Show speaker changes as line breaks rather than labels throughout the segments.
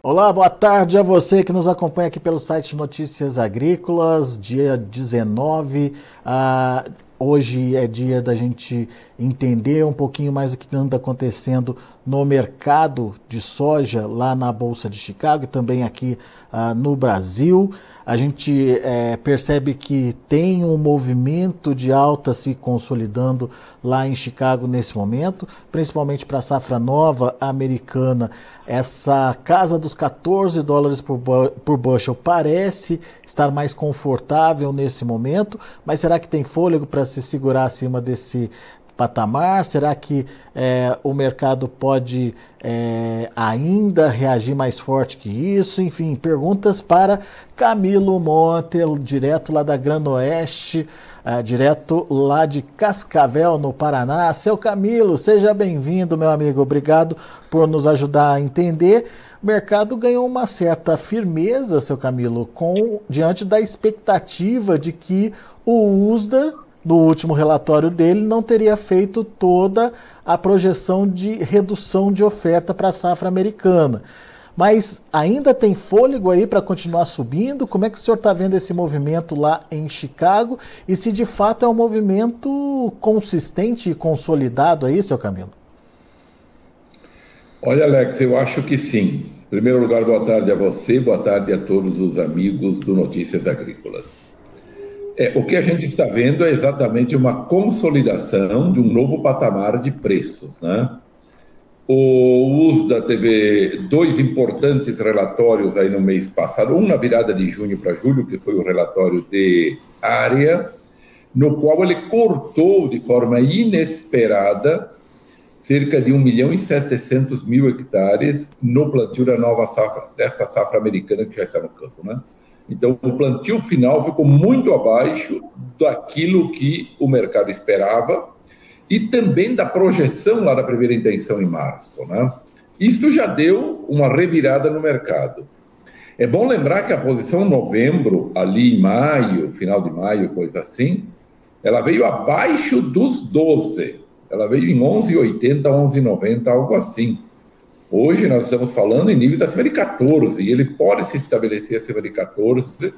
Olá, boa tarde a você que nos acompanha aqui pelo site Notícias Agrícolas, dia 19. Ah, hoje é dia da gente entender um pouquinho mais o que anda acontecendo no mercado de soja lá na Bolsa de Chicago e também aqui ah, no Brasil. A gente é, percebe que tem um movimento de alta se consolidando lá em Chicago nesse momento, principalmente para a safra nova americana. Essa casa dos 14 dólares por, por bushel parece estar mais confortável nesse momento, mas será que tem fôlego para se segurar acima desse patamar? Será que é, o mercado pode é, ainda reagir mais forte que isso? Enfim, perguntas para Camilo Monte, direto lá da Grande Oeste, é, direto lá de Cascavel, no Paraná. Seu Camilo, seja bem-vindo, meu amigo. Obrigado por nos ajudar a entender. O mercado ganhou uma certa firmeza, seu Camilo, com diante da expectativa de que o USDA no último relatório dele, não teria feito toda a projeção de redução de oferta para a safra americana. Mas ainda tem fôlego aí para continuar subindo? Como é que o senhor está vendo esse movimento lá em Chicago? E se de fato é um movimento consistente e consolidado aí, seu Camilo?
Olha, Alex, eu acho que sim. Em primeiro lugar, boa tarde a você, boa tarde a todos os amigos do Notícias Agrícolas. É, o que a gente está vendo é exatamente uma consolidação de um novo patamar de preços. Né? O USDA teve dois importantes relatórios aí no mês passado, um na virada de junho para julho, que foi o relatório de área, no qual ele cortou de forma inesperada cerca de 1 milhão e 700 mil hectares no plantio da nova safra, desta safra americana que já está no campo, né? Então, o plantio final ficou muito abaixo daquilo que o mercado esperava e também da projeção lá da primeira intenção em março. Né? Isso já deu uma revirada no mercado. É bom lembrar que a posição novembro, ali em maio, final de maio, coisa assim, ela veio abaixo dos 12. Ela veio em 11,80, 11,90, algo assim. Hoje nós estamos falando em níveis acima de 14, e ele pode se estabelecer acima de 14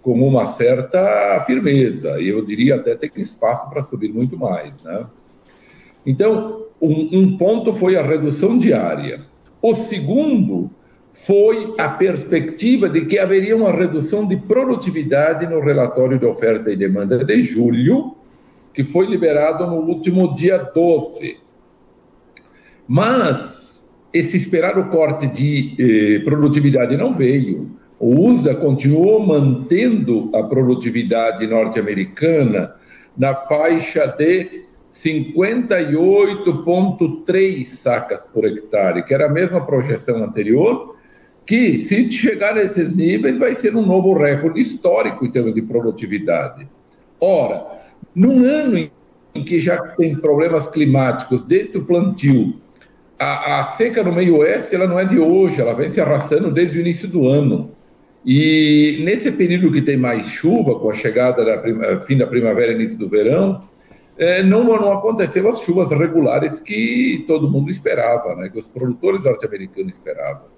com uma certa firmeza, e eu diria até ter espaço para subir muito mais. Né? Então, um, um ponto foi a redução diária. O segundo foi a perspectiva de que haveria uma redução de produtividade no relatório de oferta e demanda de julho, que foi liberado no último dia 12. Mas esse esperado corte de eh, produtividade não veio. O USDA continuou mantendo a produtividade norte-americana na faixa de 58,3 sacas por hectare, que era a mesma projeção anterior, que se chegar nesses níveis vai ser um novo recorde histórico em termos de produtividade. Ora, num ano em que já tem problemas climáticos desde o plantio a, a, seca no meio oeste ela não é de hoje, ela vem se arrastando desde o início do ano. E nesse período que tem mais chuva, com a chegada da prima, fim da primavera e início do verão, é, não, não aconteceram as chuvas regulares que todo mundo esperava, né, que os produtores norte-americanos esperavam.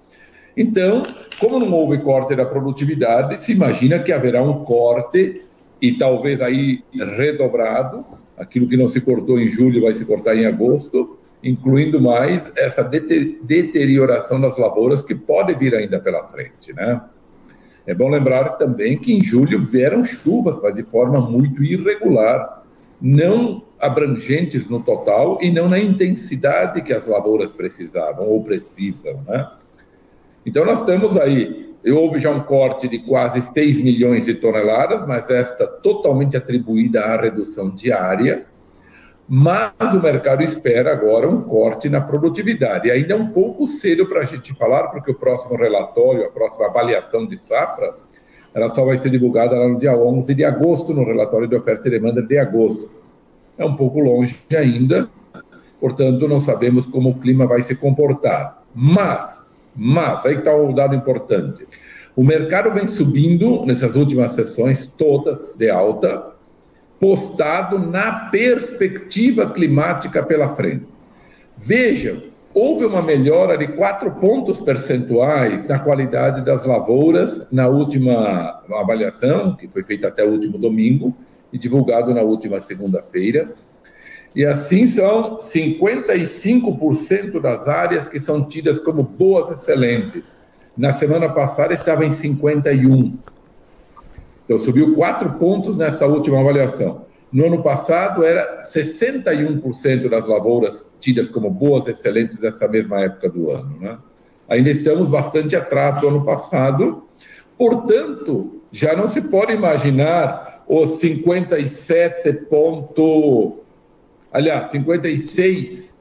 Então, como não houve corte da produtividade, se imagina que haverá um corte e talvez aí redobrado, aquilo que não se cortou em julho vai se cortar em agosto, incluindo mais essa deterioração das lavouras que pode vir ainda pela frente, né? É bom lembrar também que em julho vieram chuvas, mas de forma muito irregular, não abrangentes no total e não na intensidade que as lavouras precisavam ou precisam, né? Então nós estamos aí, houve já um corte de quase 6 milhões de toneladas, mas esta totalmente atribuída à redução diária, mas o mercado espera agora um corte na produtividade. E ainda é um pouco cedo para a gente falar, porque o próximo relatório, a próxima avaliação de safra, ela só vai ser divulgada lá no dia 11 de agosto, no relatório de oferta e demanda de agosto. É um pouco longe ainda, portanto, não sabemos como o clima vai se comportar. Mas, mas, aí está o dado importante. O mercado vem subindo nessas últimas sessões, todas de alta, postado na perspectiva climática pela frente. Vejam houve uma melhora de 4 pontos percentuais na qualidade das lavouras na última avaliação, que foi feita até o último domingo e divulgado na última segunda-feira. E assim são 55% das áreas que são tidas como boas excelentes. Na semana passada estava em 51. Então subiu 4 pontos nessa última avaliação. No ano passado era 61% das lavouras tidas como boas excelentes nessa mesma época do ano, né? Ainda estamos bastante atrás do ano passado. Portanto, já não se pode imaginar os 57 pontos aliás, 56,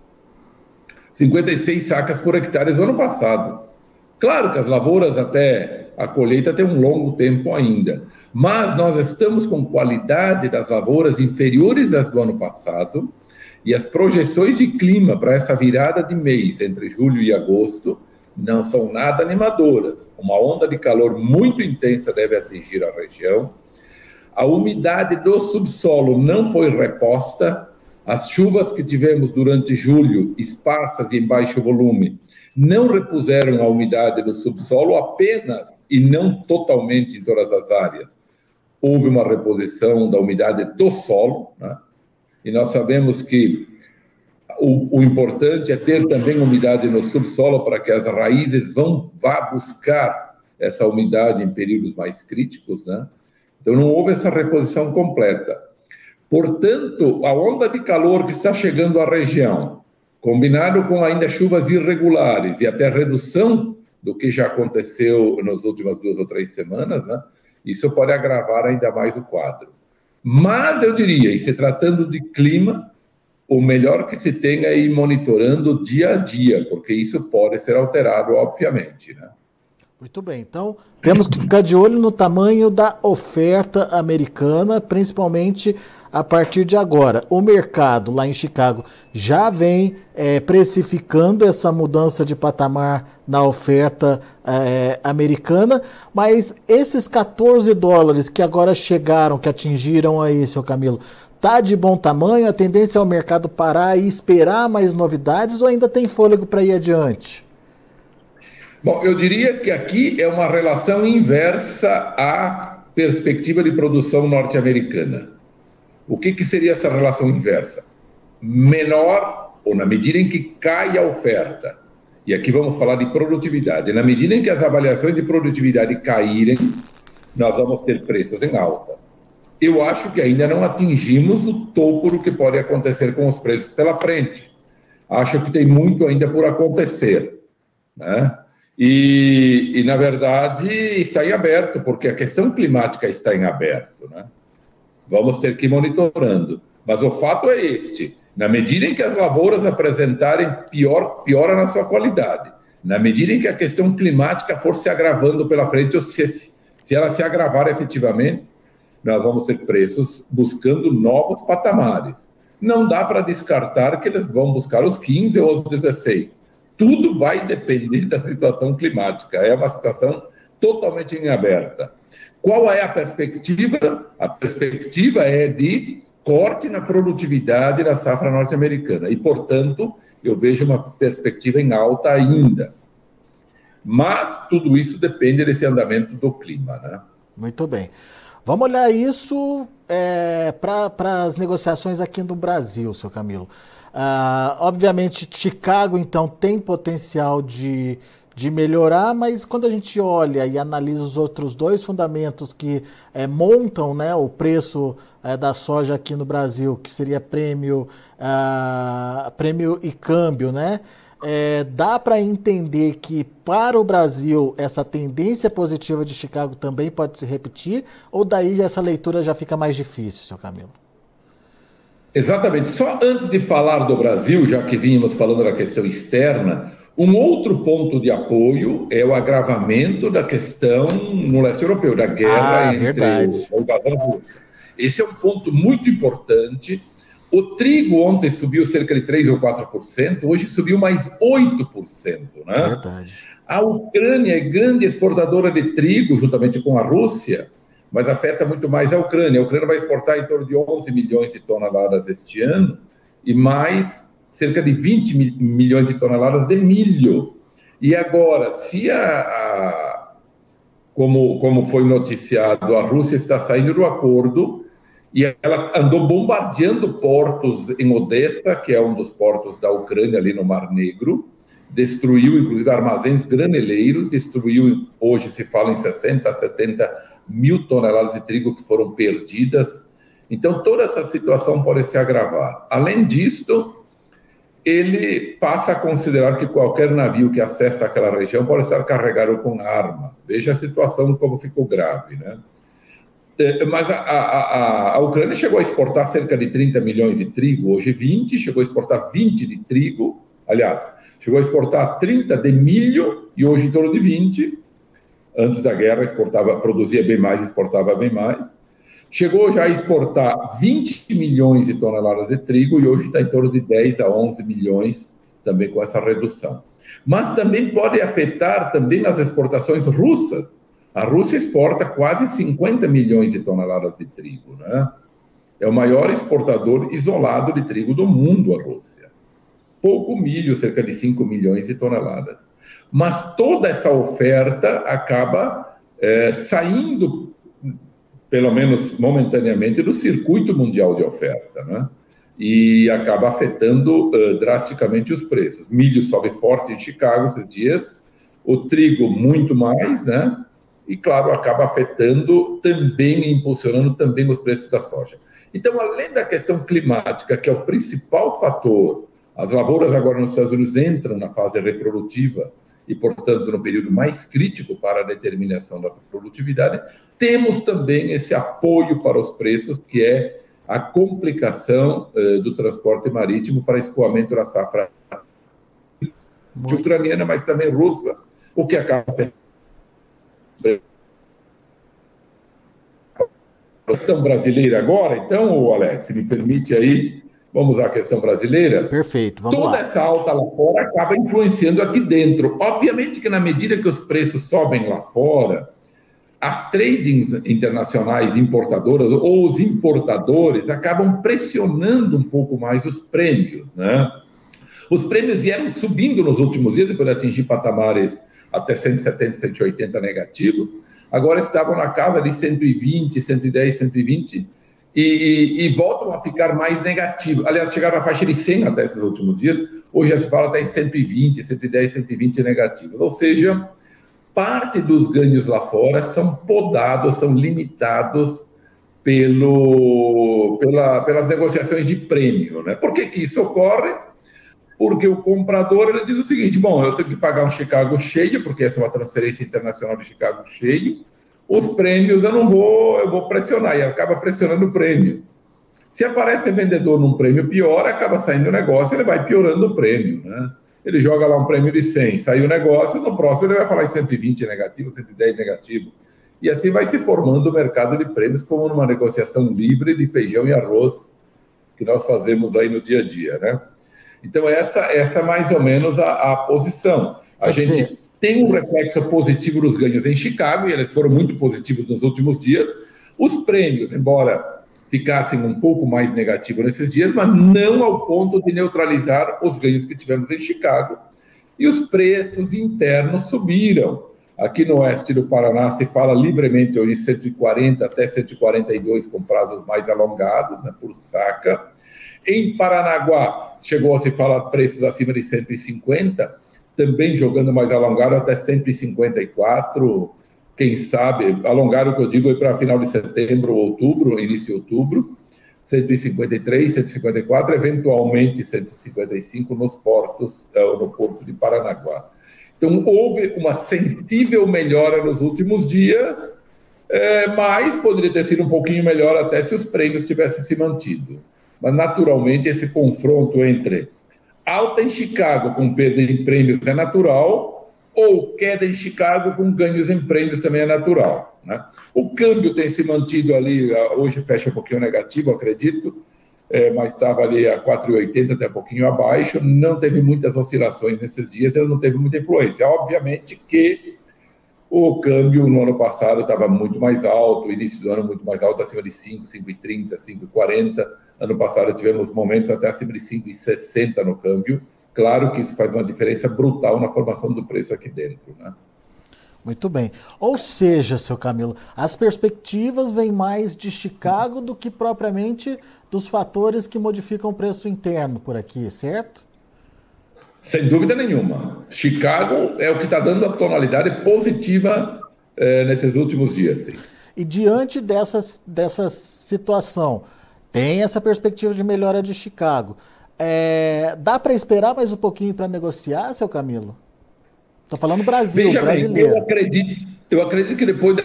56 sacas por hectare no ano passado. Claro que as lavouras até a colheita tem um longo tempo ainda, mas nós estamos com qualidade das lavouras inferiores às do ano passado e as projeções de clima para essa virada de mês entre julho e agosto não são nada animadoras. Uma onda de calor muito intensa deve atingir a região. A umidade do subsolo não foi reposta, as chuvas que tivemos durante julho, esparsas e em baixo volume, não repuseram a umidade do subsolo apenas e não totalmente em todas as áreas. Houve uma reposição da umidade do solo, né? e nós sabemos que o, o, importante é ter também umidade no subsolo para que as raízes vão vá buscar essa umidade em períodos mais críticos, né? Então não houve essa reposição completa. Portanto, a onda de calor que está chegando à região, combinado com ainda chuvas irregulares e até redução do que já aconteceu nas últimas duas ou três semanas, né? Isso pode agravar ainda mais o quadro. Mas eu diria, e se tratando de clima, o melhor que se tem é ir monitorando dia a dia, porque isso pode ser alterado, obviamente. Né?
Muito bem, então temos que ficar de olho no tamanho da oferta americana, principalmente a partir de agora. O mercado lá em Chicago já vem é, precificando essa mudança de patamar na oferta é, americana, mas esses 14 dólares que agora chegaram, que atingiram aí, seu Camilo, tá de bom tamanho? A tendência é o mercado parar e esperar mais novidades ou ainda tem fôlego para ir adiante?
Bom, eu diria que aqui é uma relação inversa à perspectiva de produção norte-americana. O que, que seria essa relação inversa? Menor, ou na medida em que cai a oferta, e aqui vamos falar de produtividade, na medida em que as avaliações de produtividade caírem, nós vamos ter preços em alta. Eu acho que ainda não atingimos o topo do que pode acontecer com os preços pela frente. Acho que tem muito ainda por acontecer. Né? E, e, na verdade, está em aberto, porque a questão climática está em aberto. Né? Vamos ter que ir monitorando. Mas o fato é este: na medida em que as lavouras apresentarem pior, piora na sua qualidade, na medida em que a questão climática for se agravando pela frente, ou se, se ela se agravar efetivamente, nós vamos ter preços buscando novos patamares. Não dá para descartar que eles vão buscar os 15 ou os 16 tudo vai depender da situação climática. É uma situação totalmente em aberta. Qual é a perspectiva? A perspectiva é de corte na produtividade da safra norte-americana. E, portanto, eu vejo uma perspectiva em alta ainda. Mas tudo isso depende desse andamento do clima. Né?
Muito bem. Vamos olhar isso é, para as negociações aqui no Brasil, seu Camilo. Uh, obviamente, Chicago, então, tem potencial de, de melhorar, mas quando a gente olha e analisa os outros dois fundamentos que é, montam né, o preço é, da soja aqui no Brasil, que seria prêmio, uh, prêmio e câmbio, né? É, dá para entender que para o Brasil essa tendência positiva de Chicago também pode se repetir, ou daí essa leitura já fica mais difícil, seu Camilo?
Exatamente. Só antes de falar do Brasil, já que vínhamos falando da questão externa, um outro ponto de apoio é o agravamento da questão no leste europeu, da guerra ah, entre verdade. o e a Rússia. Esse é um ponto muito importante. O trigo ontem subiu cerca de 3 ou 4%, hoje subiu mais 8%. Né? Verdade. A Ucrânia é grande exportadora de trigo, juntamente com a Rússia, mas afeta muito mais a Ucrânia. A Ucrânia vai exportar em torno de 11 milhões de toneladas este ano e mais cerca de 20 milhões de toneladas de milho. E agora, se a, a como, como foi noticiado, a Rússia está saindo do acordo e ela andou bombardeando portos em Odessa, que é um dos portos da Ucrânia ali no Mar Negro, destruiu inclusive armazéns graneleiros, destruiu, hoje se fala em 60 a 70 mil toneladas de trigo que foram perdidas. Então, toda essa situação pode se agravar. Além disso, ele passa a considerar que qualquer navio que acessa aquela região pode estar carregado com armas. Veja a situação como ficou grave, né? É, mas a, a, a, Ucrânia chegou a exportar cerca de 30 milhões de trigo, hoje 20, chegou a exportar 20 de trigo, aliás, chegou a exportar 30 de milho e hoje em torno de 20. Antes da guerra exportava, produzia bem mais, exportava bem mais. Chegou já a exportar 20 milhões de toneladas de trigo e hoje está em torno de 10 a 11 milhões também com essa redução. Mas também pode afetar também as exportações russas, a Rússia exporta quase 50 milhões de toneladas de trigo, né? É o maior exportador isolado de trigo do mundo, a Rússia. Pouco milho, cerca de 5 milhões de toneladas. Mas toda essa oferta acaba é, saindo, pelo menos momentaneamente, do circuito mundial de oferta, né? E acaba afetando uh, drasticamente os preços. Milho sobe forte em Chicago esses dias, o trigo muito mais, né? E, claro, acaba afetando também, impulsionando também os preços da soja. Então, além da questão climática, que é o principal fator, as lavouras agora nos Estados Unidos entram na fase reprodutiva e, portanto, no período mais crítico para a determinação da produtividade, temos também esse apoio para os preços, que é a complicação eh, do transporte marítimo para escoamento da safra ucraniana, mas também russa, o que acaba questão brasileira agora, então, Alex, me permite aí, vamos a questão brasileira.
Perfeito,
vamos Toda lá. essa alta lá fora acaba influenciando aqui dentro. Obviamente que na medida que os preços sobem lá fora, as tradings internacionais importadoras ou os importadores acabam pressionando um pouco mais os prêmios, né? Os prêmios vieram subindo nos últimos dias, depois de atingir patamares até 170, 180 negativos. Agora estavam na casa de 120, 110, 120 e, e, e voltam a ficar mais negativos. Aliás, chegaram na faixa de 100 até esses últimos dias. Hoje já se fala até em 120, 110, 120 negativos. Ou seja, parte dos ganhos lá fora são podados, são limitados pelo, pela, pelas negociações de prêmio. Né? Por que, que isso ocorre? Porque o comprador ele diz o seguinte: bom, eu tenho que pagar um Chicago cheio, porque essa é uma transferência internacional de Chicago cheio. Os prêmios eu não vou, eu vou pressionar, e acaba pressionando o prêmio. Se aparece vendedor num prêmio pior, acaba saindo o negócio, ele vai piorando o prêmio, né? Ele joga lá um prêmio de 100, saiu o negócio, no próximo ele vai falar em 120 negativo, 110 negativo. E assim vai se formando o mercado de prêmios como numa negociação livre de feijão e arroz que nós fazemos aí no dia a dia, né? Então, essa, essa é mais ou menos a, a posição. A gente tem um reflexo positivo nos ganhos em Chicago, e eles foram muito positivos nos últimos dias. Os prêmios, embora ficassem um pouco mais negativos nesses dias, mas não ao ponto de neutralizar os ganhos que tivemos em Chicago. E os preços internos subiram. Aqui no oeste do Paraná se fala livremente hoje 140 até 142 com prazos mais alongados né, por saca. Em Paranaguá, chegou a se falar preços acima de 150, também jogando mais alongado até 154, quem sabe, alongado que eu digo é para final de setembro ou outubro, início de outubro, 153, 154, eventualmente 155 nos portos, eh, no porto de Paranaguá. Então, houve uma sensível melhora nos últimos dias, é, mas poderia ter sido um pouquinho melhor até se os prêmios tivessem se mantido mas naturalmente esse confronto entre alta em Chicago com perda em prêmios é natural, ou queda em Chicago com ganhos em prêmios também é natural. Né? O câmbio tem se mantido ali, hoje fecha um pouquinho negativo, acredito, é, mas estava ali a 4,80 até um pouquinho abaixo, não teve muitas oscilações nesses dias, ele não teve muita influência. Obviamente que o câmbio no ano passado estava muito mais alto, início do ano muito mais alto, acima de 5, 5,30, 5,40. Ano passado tivemos momentos até acima de 5,60 no câmbio. Claro que isso faz uma diferença brutal na formação do preço aqui dentro, né?
Muito bem. Ou seja, seu Camilo, as perspectivas vêm mais de Chicago do que propriamente dos fatores que modificam o preço interno por aqui, certo?
Sem dúvida nenhuma. Chicago é o que está dando a tonalidade positiva eh, nesses últimos dias. Sim.
E diante dessa, dessa situação, tem essa perspectiva de melhora de Chicago. É, dá para esperar mais um pouquinho para negociar, seu Camilo? Estou falando Brasil, Veja brasileiro.
Bem, eu, acredito, eu acredito que depois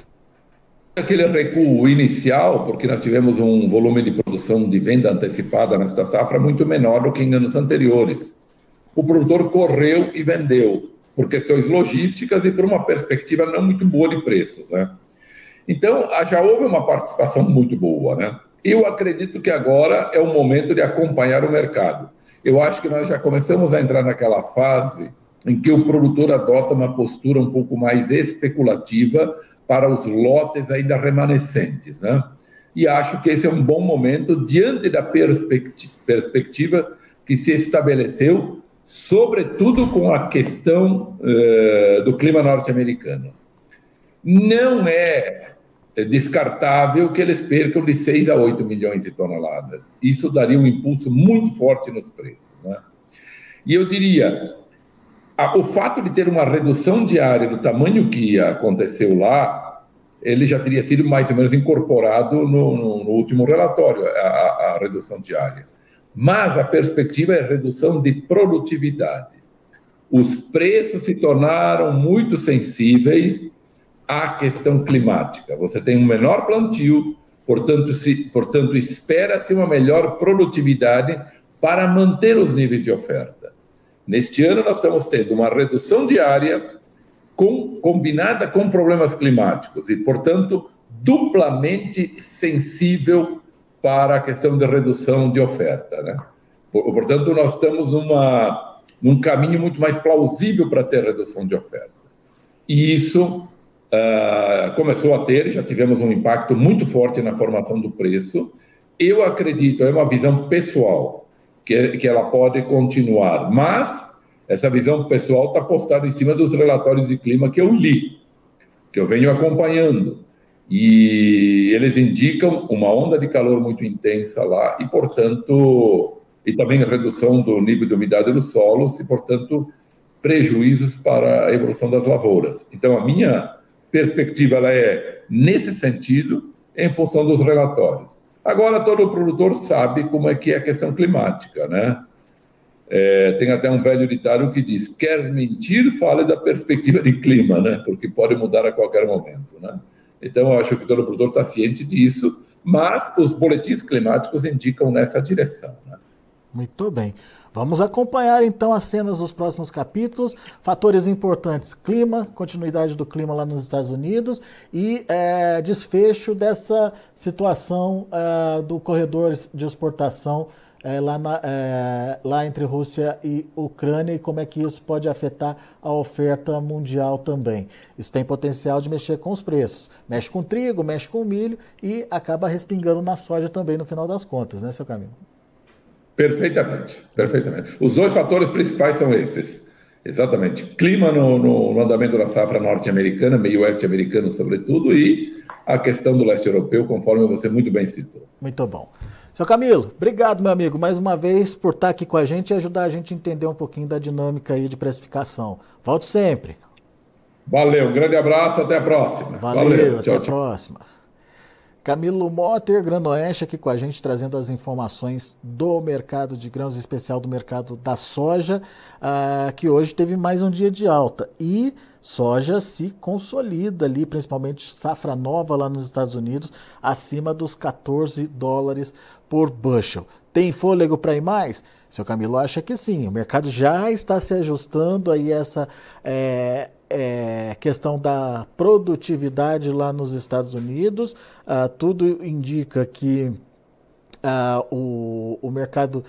daquele recuo inicial, porque nós tivemos um volume de produção de venda antecipada nesta safra muito menor do que em anos anteriores. O produtor correu e vendeu por questões logísticas e por uma perspectiva não muito boa de preços, né? Então, já houve uma participação muito boa, né? Eu acredito que agora é o momento de acompanhar o mercado. Eu acho que nós já começamos a entrar naquela fase em que o produtor adota uma postura um pouco mais especulativa para os lotes ainda remanescentes, né? E acho que esse é um bom momento diante da perspectiva que se estabeleceu, sobretudo com a questão uh, do clima norte-americano. Não é descartável que eles percam de 6 a 8 milhões de toneladas. Isso daria um impulso muito forte nos preços. Né? E eu diria, o fato de ter uma redução diária do tamanho que aconteceu lá, ele já teria sido mais ou menos incorporado no, no, no último relatório, a, a, redução diária. Mas a perspectiva é redução de produtividade. Os preços se tornaram muito sensíveis à questão climática. Você tem um menor plantio, portanto, portanto espera-se uma melhor produtividade para manter os níveis de oferta. Neste ano, nós estamos tendo uma redução diária com, combinada com problemas climáticos e, portanto, duplamente sensível para a questão de redução de oferta. Né? Portanto, nós estamos numa, num caminho muito mais plausível para ter redução de oferta. E isso uh, começou a ter, já tivemos um impacto muito forte na formação do preço. Eu acredito, é uma visão pessoal, que, que ela pode continuar. Mas essa visão pessoal está postada em cima dos relatórios de clima que eu li, que eu venho acompanhando. E eles indicam uma onda de calor muito intensa lá e, portanto, e também redução do nível de umidade dos solos e, portanto, prejuízos para a evolução das lavouras. Então, a minha perspectiva ela é nesse sentido, em função dos relatórios. Agora, todo produtor sabe como é que é a questão climática, né? É, tem até um velho ditado que diz: quer mentir, fale da perspectiva de clima, né? Porque pode mudar a qualquer momento, né? Então, eu acho que todo produtor está ciente disso, mas os boletins climáticos indicam nessa direção. Né?
Muito bem. Vamos acompanhar então as cenas dos próximos capítulos. Fatores importantes: clima, continuidade do clima lá nos Estados Unidos e é, desfecho dessa situação é, do corredor de exportação é, lá, na, é, lá entre Rússia e Ucrânia e como é que isso pode afetar a oferta mundial também. Isso tem potencial de mexer com os preços. Mexe com trigo, mexe com milho e acaba respingando na soja também no final das contas, né, seu Camilo?
Perfeitamente, perfeitamente. Os dois fatores principais são esses. Exatamente. Clima no, no, no andamento da safra norte-americana, meio oeste americano, sobretudo, e a questão do leste europeu, conforme você muito bem citou.
Muito bom. Seu Camilo, obrigado, meu amigo, mais uma vez por estar aqui com a gente e ajudar a gente a entender um pouquinho da dinâmica aí de precificação. Volte sempre.
Valeu, um grande abraço, até a próxima.
Valeu, Valeu até tchau, a tchau. próxima. Camilo Motter, Granoeste, aqui com a gente, trazendo as informações do mercado de grãos, em especial do mercado da soja, uh, que hoje teve mais um dia de alta. E soja se consolida ali, principalmente safra nova lá nos Estados Unidos, acima dos 14 dólares por bushel. Tem fôlego para ir mais? Seu Camilo acha que sim. O mercado já está se ajustando aí essa. É, é, questão da produtividade lá nos Estados Unidos, uh, tudo indica que uh, o, o mercado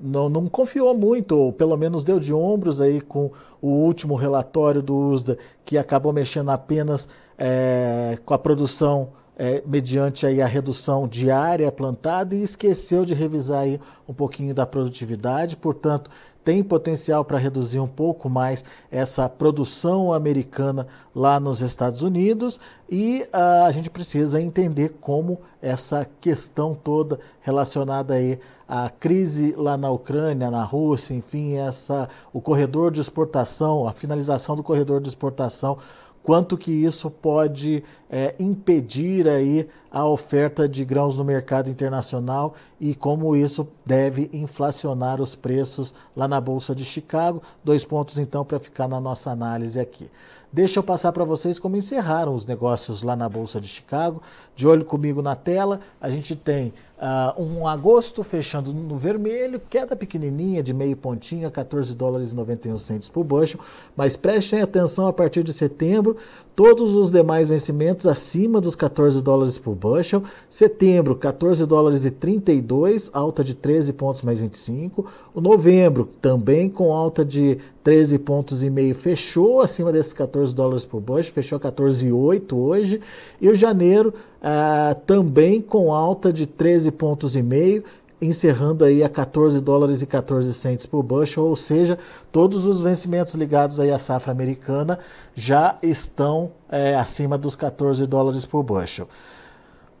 não, não confiou muito, ou pelo menos deu de ombros aí com o último relatório do USDA, que acabou mexendo apenas é, com a produção é, mediante aí a redução de área plantada e esqueceu de revisar aí um pouquinho da produtividade, portanto, tem potencial para reduzir um pouco mais essa produção americana lá nos Estados Unidos e uh, a gente precisa entender como essa questão toda relacionada aí à crise lá na Ucrânia, na Rússia, enfim, essa o corredor de exportação, a finalização do corredor de exportação quanto que isso pode é, impedir aí a oferta de grãos no mercado internacional e como isso deve inflacionar os preços lá na Bolsa de Chicago. Dois pontos então para ficar na nossa análise aqui. Deixa eu passar para vocês como encerraram os negócios lá na Bolsa de Chicago. De olho comigo na tela, a gente tem uh, um agosto fechando no vermelho, queda pequenininha de meio pontinho a 14 dólares e 91 centos por bushel, mas prestem atenção a partir de setembro, todos os demais vencimentos acima dos 14 dólares por bushel. Setembro, 14 dólares e 32, alta de 13 pontos mais 25. O novembro, também com alta de 13 pontos e meio, fechou acima desses 14 dólares por bushel, fechou 14,8 hoje. E o janeiro, ah, também com alta de 13 pontos e meio, encerrando aí a 14 dólares e 14 centes por bushel, ou seja, todos os vencimentos ligados aí à safra americana já estão é, acima dos 14 dólares por bushel.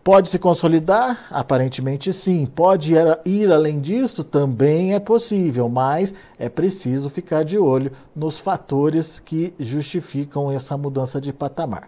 Pode se consolidar? Aparentemente sim. Pode ir, ir além disso? Também é possível, mas é preciso ficar de olho nos fatores que justificam essa mudança de patamar.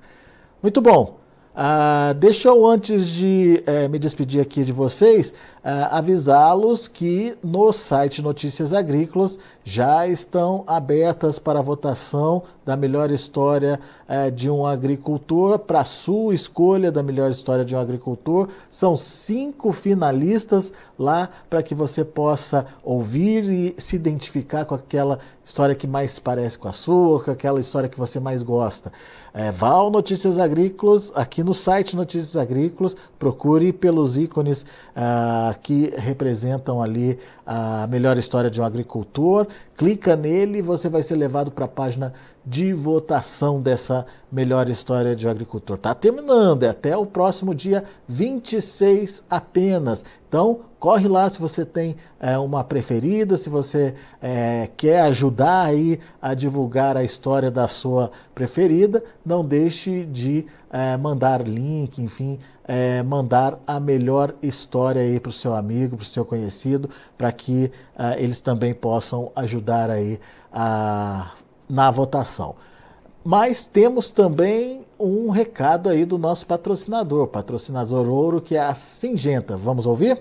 Muito bom. Ah, deixa eu, antes de eh, me despedir aqui de vocês, ah, avisá-los que no site Notícias Agrícolas já estão abertas para votação da melhor história eh, de um agricultor, para a sua escolha da melhor história de um agricultor. São cinco finalistas lá para que você possa ouvir e se identificar com aquela história que mais parece com a sua, com aquela história que você mais gosta. É, vá ao Notícias Agrícolas, aqui no site Notícias Agrícolas, procure pelos ícones ah, que representam ali a melhor história de um agricultor, clica nele e você vai ser levado para a página de votação dessa melhor história de agricultor. Está terminando, é até o próximo dia 26 apenas. Então, corre lá se você tem é, uma preferida, se você é, quer ajudar aí a divulgar a história da sua preferida, não deixe de é, mandar link, enfim, é, mandar a melhor história aí para o seu amigo, para o seu conhecido, para que eles também possam ajudar aí a, na votação. Mas temos também um recado aí do nosso patrocinador, patrocinador ouro, que é a Singenta. Vamos ouvir?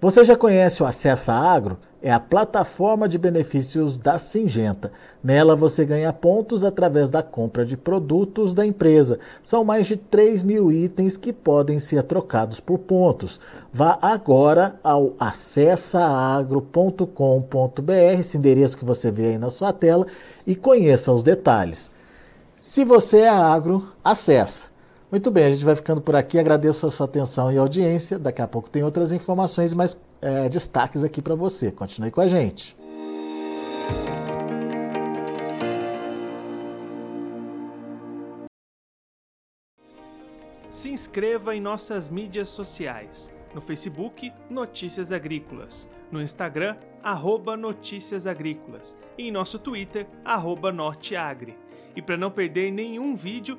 Você já conhece o Acessa Agro? É a plataforma de benefícios da Singenta. Nela você ganha pontos através da compra de produtos da empresa. São mais de 3 mil itens que podem ser trocados por pontos. Vá agora ao acessaagro.com.br, esse endereço que você vê aí na sua tela, e conheça os detalhes. Se você é agro, acessa muito bem, a gente vai ficando por aqui. Agradeço a sua atenção e audiência. Daqui a pouco tem outras informações e mais é, destaques aqui para você. Continue com a gente.
Se inscreva em nossas mídias sociais. No Facebook, Notícias Agrícolas. No Instagram, arroba Notícias Agrícolas. E em nosso Twitter, arroba Norteagri. E para não perder nenhum vídeo,